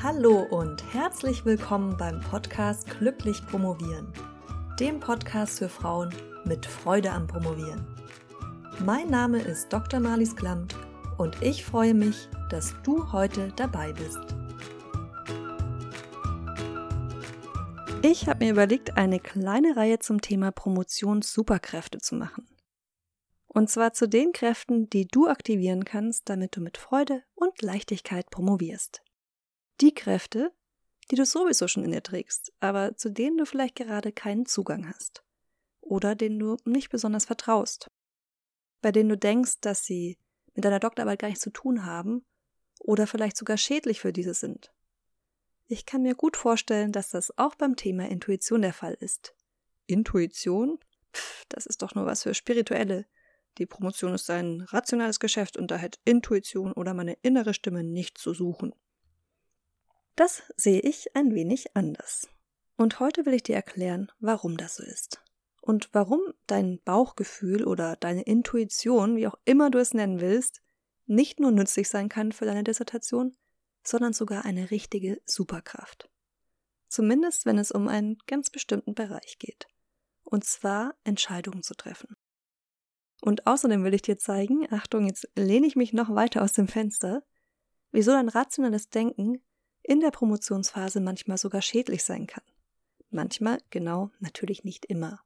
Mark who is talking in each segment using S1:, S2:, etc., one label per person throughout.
S1: Hallo und herzlich willkommen beim Podcast Glücklich Promovieren, dem Podcast für Frauen mit Freude am Promovieren. Mein Name ist Dr. Marlies Klamt und ich freue mich, dass du heute dabei bist. Ich habe mir überlegt, eine kleine Reihe zum Thema Promotions-Superkräfte zu machen. Und zwar zu den Kräften, die du aktivieren kannst, damit du mit Freude und Leichtigkeit promovierst. Die Kräfte, die du sowieso schon in dir trägst, aber zu denen du vielleicht gerade keinen Zugang hast. Oder denen du nicht besonders vertraust. Bei denen du denkst, dass sie mit deiner Doktorarbeit gar nichts zu tun haben oder vielleicht sogar schädlich für diese sind. Ich kann mir gut vorstellen, dass das auch beim Thema Intuition der Fall ist. Intuition? Pff, das ist doch nur was für Spirituelle. Die Promotion ist ein rationales Geschäft und da hat Intuition oder meine innere Stimme nichts zu suchen. Das sehe ich ein wenig anders. Und heute will ich dir erklären, warum das so ist. Und warum dein Bauchgefühl oder deine Intuition, wie auch immer du es nennen willst, nicht nur nützlich sein kann für deine Dissertation, sondern sogar eine richtige Superkraft. Zumindest wenn es um einen ganz bestimmten Bereich geht. Und zwar Entscheidungen zu treffen. Und außerdem will ich dir zeigen, Achtung, jetzt lehne ich mich noch weiter aus dem Fenster, wieso dein rationales Denken in der Promotionsphase manchmal sogar schädlich sein kann. Manchmal, genau, natürlich nicht immer.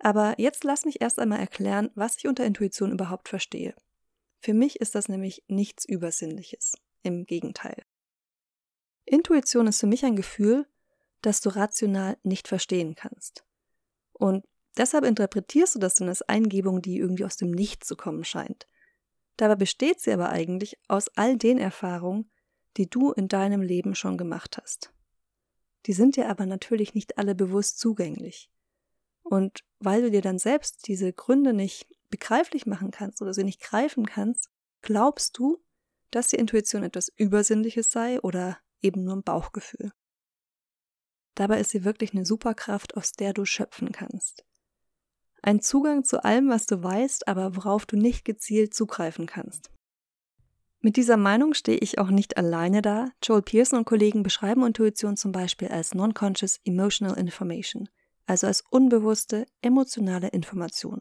S1: Aber jetzt lass mich erst einmal erklären, was ich unter Intuition überhaupt verstehe. Für mich ist das nämlich nichts Übersinnliches. Im Gegenteil. Intuition ist für mich ein Gefühl, das du rational nicht verstehen kannst. Und deshalb interpretierst du das dann als Eingebung, die irgendwie aus dem Nichts zu kommen scheint. Dabei besteht sie aber eigentlich aus all den Erfahrungen, die du in deinem Leben schon gemacht hast. Die sind dir aber natürlich nicht alle bewusst zugänglich. Und weil du dir dann selbst diese Gründe nicht begreiflich machen kannst oder sie nicht greifen kannst, glaubst du, dass die Intuition etwas Übersinnliches sei oder eben nur ein Bauchgefühl. Dabei ist sie wirklich eine Superkraft, aus der du schöpfen kannst. Ein Zugang zu allem, was du weißt, aber worauf du nicht gezielt zugreifen kannst. Mit dieser Meinung stehe ich auch nicht alleine da. Joel Pearson und Kollegen beschreiben Intuition zum Beispiel als Non-Conscious Emotional Information, also als unbewusste emotionale Information.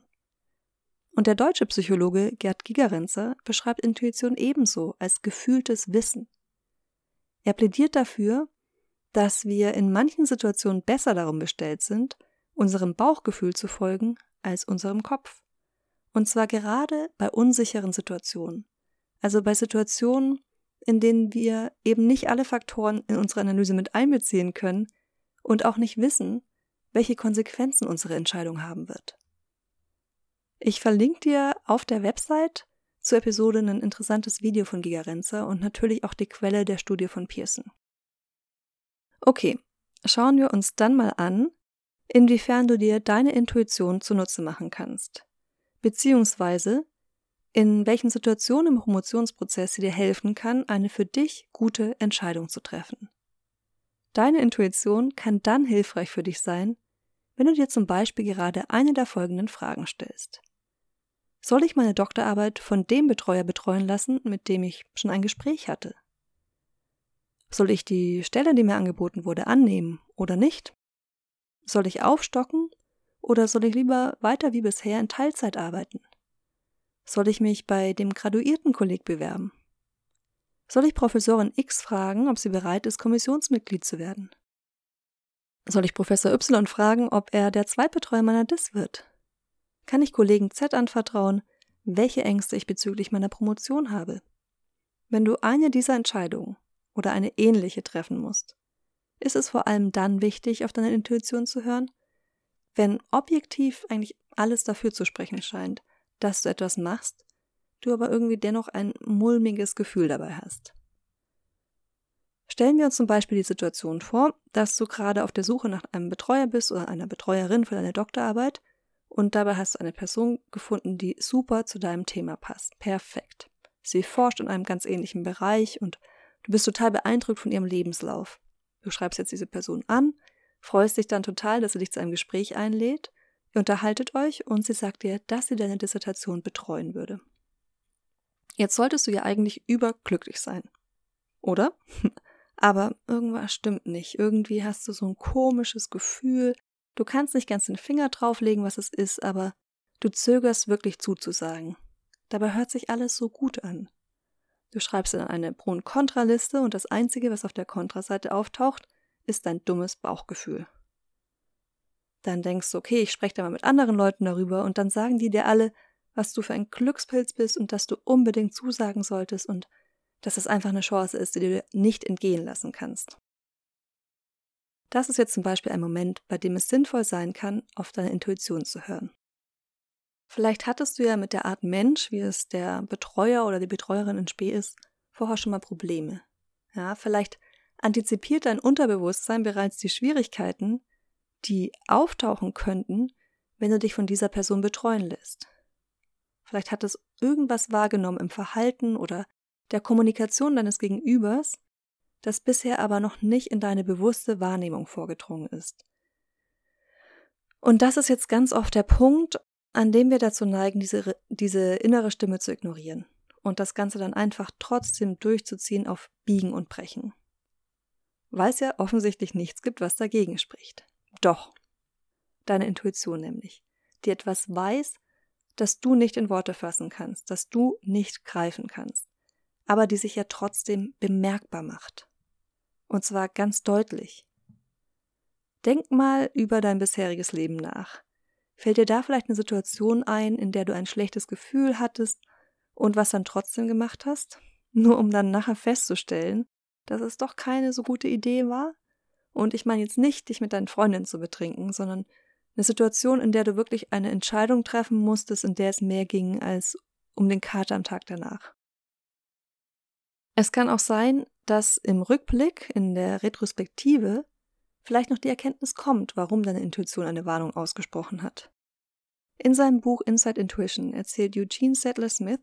S1: Und der deutsche Psychologe Gerd Gigerenzer beschreibt Intuition ebenso als gefühltes Wissen. Er plädiert dafür, dass wir in manchen Situationen besser darum bestellt sind, unserem Bauchgefühl zu folgen als unserem Kopf. Und zwar gerade bei unsicheren Situationen. Also bei Situationen, in denen wir eben nicht alle Faktoren in unsere Analyse mit einbeziehen können und auch nicht wissen, welche Konsequenzen unsere Entscheidung haben wird. Ich verlinke dir auf der Website zur Episode ein interessantes Video von Gigarenzer und natürlich auch die Quelle der Studie von Pearson. Okay, schauen wir uns dann mal an, inwiefern du dir deine Intuition zunutze machen kannst, beziehungsweise in welchen Situationen im Promotionsprozess sie dir helfen kann, eine für dich gute Entscheidung zu treffen. Deine Intuition kann dann hilfreich für dich sein, wenn du dir zum Beispiel gerade eine der folgenden Fragen stellst. Soll ich meine Doktorarbeit von dem Betreuer betreuen lassen, mit dem ich schon ein Gespräch hatte? Soll ich die Stelle, die mir angeboten wurde, annehmen oder nicht? Soll ich aufstocken oder soll ich lieber weiter wie bisher in Teilzeit arbeiten? Soll ich mich bei dem graduierten Kolleg bewerben? Soll ich Professorin X fragen, ob sie bereit ist, Kommissionsmitglied zu werden? Soll ich Professor Y fragen, ob er der Zweitbetreuer meiner DIS wird? Kann ich Kollegen Z anvertrauen, welche Ängste ich bezüglich meiner Promotion habe? Wenn du eine dieser Entscheidungen oder eine ähnliche treffen musst, ist es vor allem dann wichtig, auf deine Intuition zu hören, wenn objektiv eigentlich alles dafür zu sprechen scheint, dass du etwas machst, du aber irgendwie dennoch ein mulmiges Gefühl dabei hast. Stellen wir uns zum Beispiel die Situation vor, dass du gerade auf der Suche nach einem Betreuer bist oder einer Betreuerin für deine Doktorarbeit und dabei hast du eine Person gefunden, die super zu deinem Thema passt. Perfekt. Sie forscht in einem ganz ähnlichen Bereich und du bist total beeindruckt von ihrem Lebenslauf. Du schreibst jetzt diese Person an, freust dich dann total, dass sie dich zu einem Gespräch einlädt Ihr unterhaltet euch und sie sagt dir, dass sie deine Dissertation betreuen würde. Jetzt solltest du ja eigentlich überglücklich sein. Oder? aber irgendwas stimmt nicht. Irgendwie hast du so ein komisches Gefühl. Du kannst nicht ganz den Finger drauflegen, was es ist, aber du zögerst wirklich zuzusagen. Dabei hört sich alles so gut an. Du schreibst dann eine Pro- und Kontraliste und das Einzige, was auf der Kontraseite auftaucht, ist dein dummes Bauchgefühl. Dann denkst du, okay, ich spreche da mal mit anderen Leuten darüber und dann sagen die dir alle, was du für ein Glückspilz bist und dass du unbedingt zusagen solltest und dass es einfach eine Chance ist, die du dir nicht entgehen lassen kannst. Das ist jetzt zum Beispiel ein Moment, bei dem es sinnvoll sein kann, auf deine Intuition zu hören. Vielleicht hattest du ja mit der Art Mensch, wie es der Betreuer oder die Betreuerin in Spee ist, vorher schon mal Probleme. Ja, vielleicht antizipiert dein Unterbewusstsein bereits die Schwierigkeiten, die auftauchen könnten, wenn du dich von dieser Person betreuen lässt. Vielleicht hat es irgendwas wahrgenommen im Verhalten oder der Kommunikation deines Gegenübers, das bisher aber noch nicht in deine bewusste Wahrnehmung vorgedrungen ist. Und das ist jetzt ganz oft der Punkt, an dem wir dazu neigen, diese, diese innere Stimme zu ignorieren und das Ganze dann einfach trotzdem durchzuziehen auf Biegen und Brechen. Weil es ja offensichtlich nichts gibt, was dagegen spricht. Doch. Deine Intuition nämlich, die etwas weiß, das du nicht in Worte fassen kannst, das du nicht greifen kannst, aber die sich ja trotzdem bemerkbar macht. Und zwar ganz deutlich. Denk mal über dein bisheriges Leben nach. Fällt dir da vielleicht eine Situation ein, in der du ein schlechtes Gefühl hattest und was dann trotzdem gemacht hast? Nur um dann nachher festzustellen, dass es doch keine so gute Idee war? Und ich meine jetzt nicht, dich mit deinen Freundinnen zu betrinken, sondern eine Situation, in der du wirklich eine Entscheidung treffen musstest, in der es mehr ging als um den Kater am Tag danach. Es kann auch sein, dass im Rückblick, in der Retrospektive, vielleicht noch die Erkenntnis kommt, warum deine Intuition eine Warnung ausgesprochen hat. In seinem Buch Inside Intuition erzählt Eugene Sadler Smith,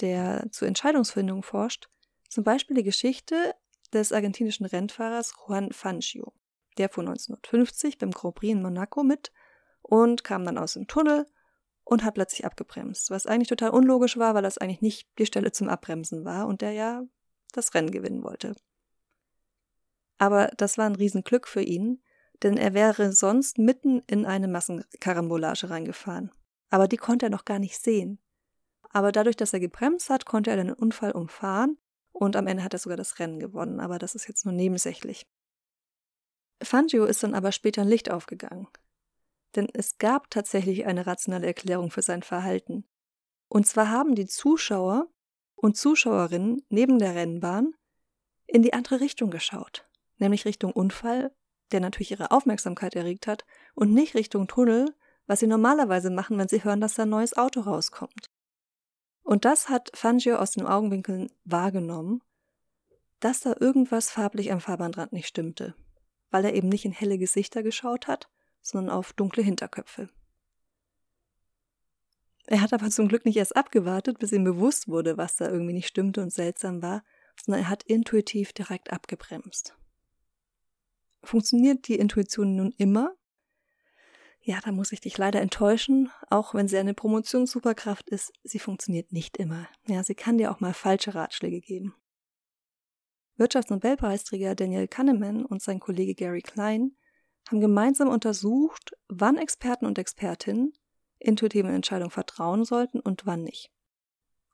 S1: der zur Entscheidungsfindung forscht, zum Beispiel die Geschichte des argentinischen Rennfahrers Juan Fangio. Der fuhr 1950 beim Grand Prix in Monaco mit und kam dann aus dem Tunnel und hat plötzlich abgebremst, was eigentlich total unlogisch war, weil das eigentlich nicht die Stelle zum Abbremsen war und der ja das Rennen gewinnen wollte. Aber das war ein Riesenglück für ihn, denn er wäre sonst mitten in eine Massenkarambolage reingefahren. Aber die konnte er noch gar nicht sehen. Aber dadurch, dass er gebremst hat, konnte er den Unfall umfahren und am Ende hat er sogar das Rennen gewonnen, aber das ist jetzt nur nebensächlich. Fangio ist dann aber später ein Licht aufgegangen. Denn es gab tatsächlich eine rationale Erklärung für sein Verhalten. Und zwar haben die Zuschauer und Zuschauerinnen neben der Rennbahn in die andere Richtung geschaut, nämlich Richtung Unfall, der natürlich ihre Aufmerksamkeit erregt hat, und nicht Richtung Tunnel, was sie normalerweise machen, wenn sie hören, dass da ein neues Auto rauskommt. Und das hat Fangio aus den Augenwinkeln wahrgenommen, dass da irgendwas farblich am Fahrbahnrand nicht stimmte, weil er eben nicht in helle Gesichter geschaut hat, sondern auf dunkle Hinterköpfe. Er hat aber zum Glück nicht erst abgewartet, bis ihm bewusst wurde, was da irgendwie nicht stimmte und seltsam war, sondern er hat intuitiv direkt abgebremst. Funktioniert die Intuition nun immer? Ja, da muss ich dich leider enttäuschen, auch wenn sie eine Promotionssuperkraft ist, sie funktioniert nicht immer. Ja, sie kann dir auch mal falsche Ratschläge geben. Wirtschaftsnobelpreisträger Daniel Kahneman und sein Kollege Gary Klein haben gemeinsam untersucht, wann Experten und Expertinnen intuitiven Entscheidungen vertrauen sollten und wann nicht.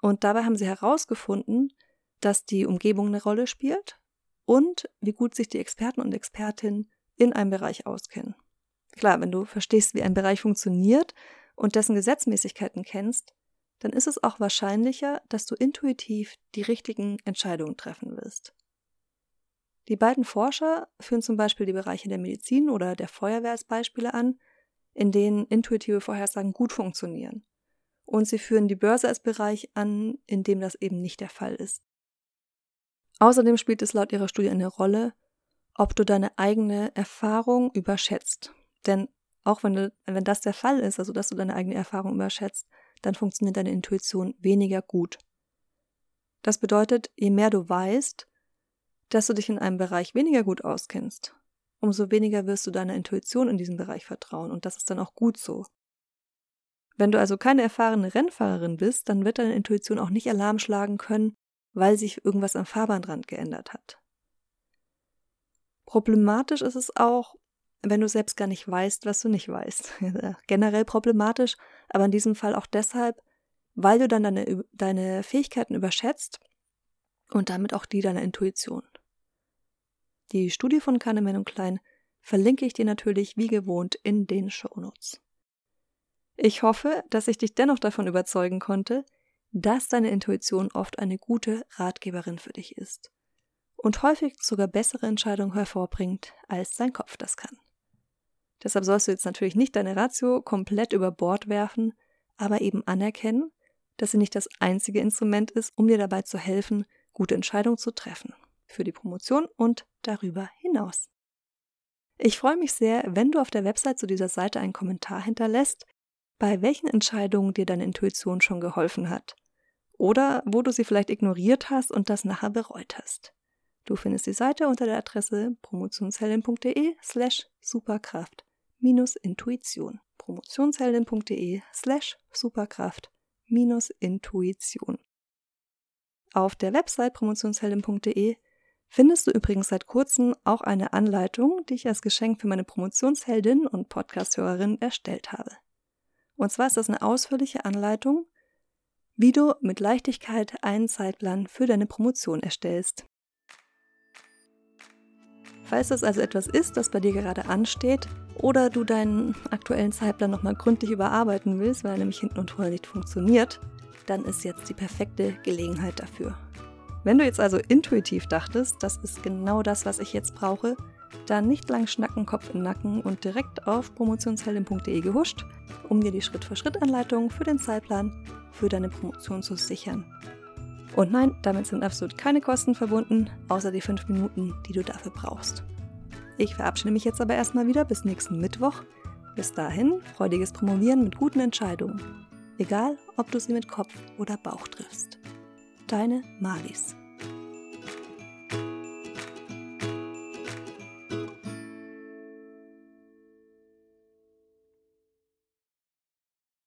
S1: Und dabei haben sie herausgefunden, dass die Umgebung eine Rolle spielt und wie gut sich die Experten und Expertinnen in einem Bereich auskennen. Klar, wenn du verstehst, wie ein Bereich funktioniert und dessen Gesetzmäßigkeiten kennst, dann ist es auch wahrscheinlicher, dass du intuitiv die richtigen Entscheidungen treffen wirst. Die beiden Forscher führen zum Beispiel die Bereiche der Medizin oder der Feuerwehr als Beispiele an, in denen intuitive Vorhersagen gut funktionieren. Und sie führen die Börse als Bereich an, in dem das eben nicht der Fall ist. Außerdem spielt es laut ihrer Studie eine Rolle, ob du deine eigene Erfahrung überschätzt. Denn auch wenn, du, wenn das der Fall ist, also dass du deine eigene Erfahrung überschätzt, dann funktioniert deine Intuition weniger gut. Das bedeutet, je mehr du weißt, dass du dich in einem Bereich weniger gut auskennst, umso weniger wirst du deiner Intuition in diesem Bereich vertrauen und das ist dann auch gut so. Wenn du also keine erfahrene Rennfahrerin bist, dann wird deine Intuition auch nicht Alarm schlagen können, weil sich irgendwas am Fahrbahnrand geändert hat. Problematisch ist es auch, wenn du selbst gar nicht weißt, was du nicht weißt. Generell problematisch, aber in diesem Fall auch deshalb, weil du dann deine, deine Fähigkeiten überschätzt und damit auch die deiner Intuition. Die Studie von Kahneman und Klein verlinke ich dir natürlich wie gewohnt in den Shownotes. Ich hoffe, dass ich dich dennoch davon überzeugen konnte, dass deine Intuition oft eine gute Ratgeberin für dich ist und häufig sogar bessere Entscheidungen hervorbringt, als dein Kopf das kann. Deshalb sollst du jetzt natürlich nicht deine Ratio komplett über Bord werfen, aber eben anerkennen, dass sie nicht das einzige Instrument ist, um dir dabei zu helfen, gute Entscheidungen zu treffen. Für die Promotion und darüber hinaus. Ich freue mich sehr, wenn du auf der Website zu dieser Seite einen Kommentar hinterlässt, bei welchen Entscheidungen dir deine Intuition schon geholfen hat. Oder wo du sie vielleicht ignoriert hast und das nachher bereut hast. Du findest die Seite unter der Adresse promotionsheldin.de slash superkraft minus Intuition. promotionsheldin.de slash superkraft minus Intuition. Auf der Website promotionsheldin.de findest du übrigens seit kurzem auch eine Anleitung, die ich als Geschenk für meine Promotionsheldin und Podcasthörerin erstellt habe. Und zwar ist das eine ausführliche Anleitung, wie du mit Leichtigkeit einen Zeitplan für deine Promotion erstellst. Falls das also etwas ist, das bei dir gerade ansteht, oder du deinen aktuellen Zeitplan nochmal gründlich überarbeiten willst, weil er nämlich hinten und vorne nicht funktioniert, dann ist jetzt die perfekte Gelegenheit dafür. Wenn du jetzt also intuitiv dachtest, das ist genau das, was ich jetzt brauche, dann nicht lang schnacken, Kopf im Nacken und direkt auf promotionsheldin.de gehuscht, um dir die Schritt-für-Schritt-Anleitung für den Zeitplan für deine Promotion zu sichern. Und nein, damit sind absolut keine Kosten verbunden, außer die fünf Minuten, die du dafür brauchst. Ich verabschiede mich jetzt aber erstmal wieder bis nächsten Mittwoch. Bis dahin, freudiges Promovieren mit guten Entscheidungen. Egal, ob du sie mit Kopf oder Bauch triffst. Deine Malis.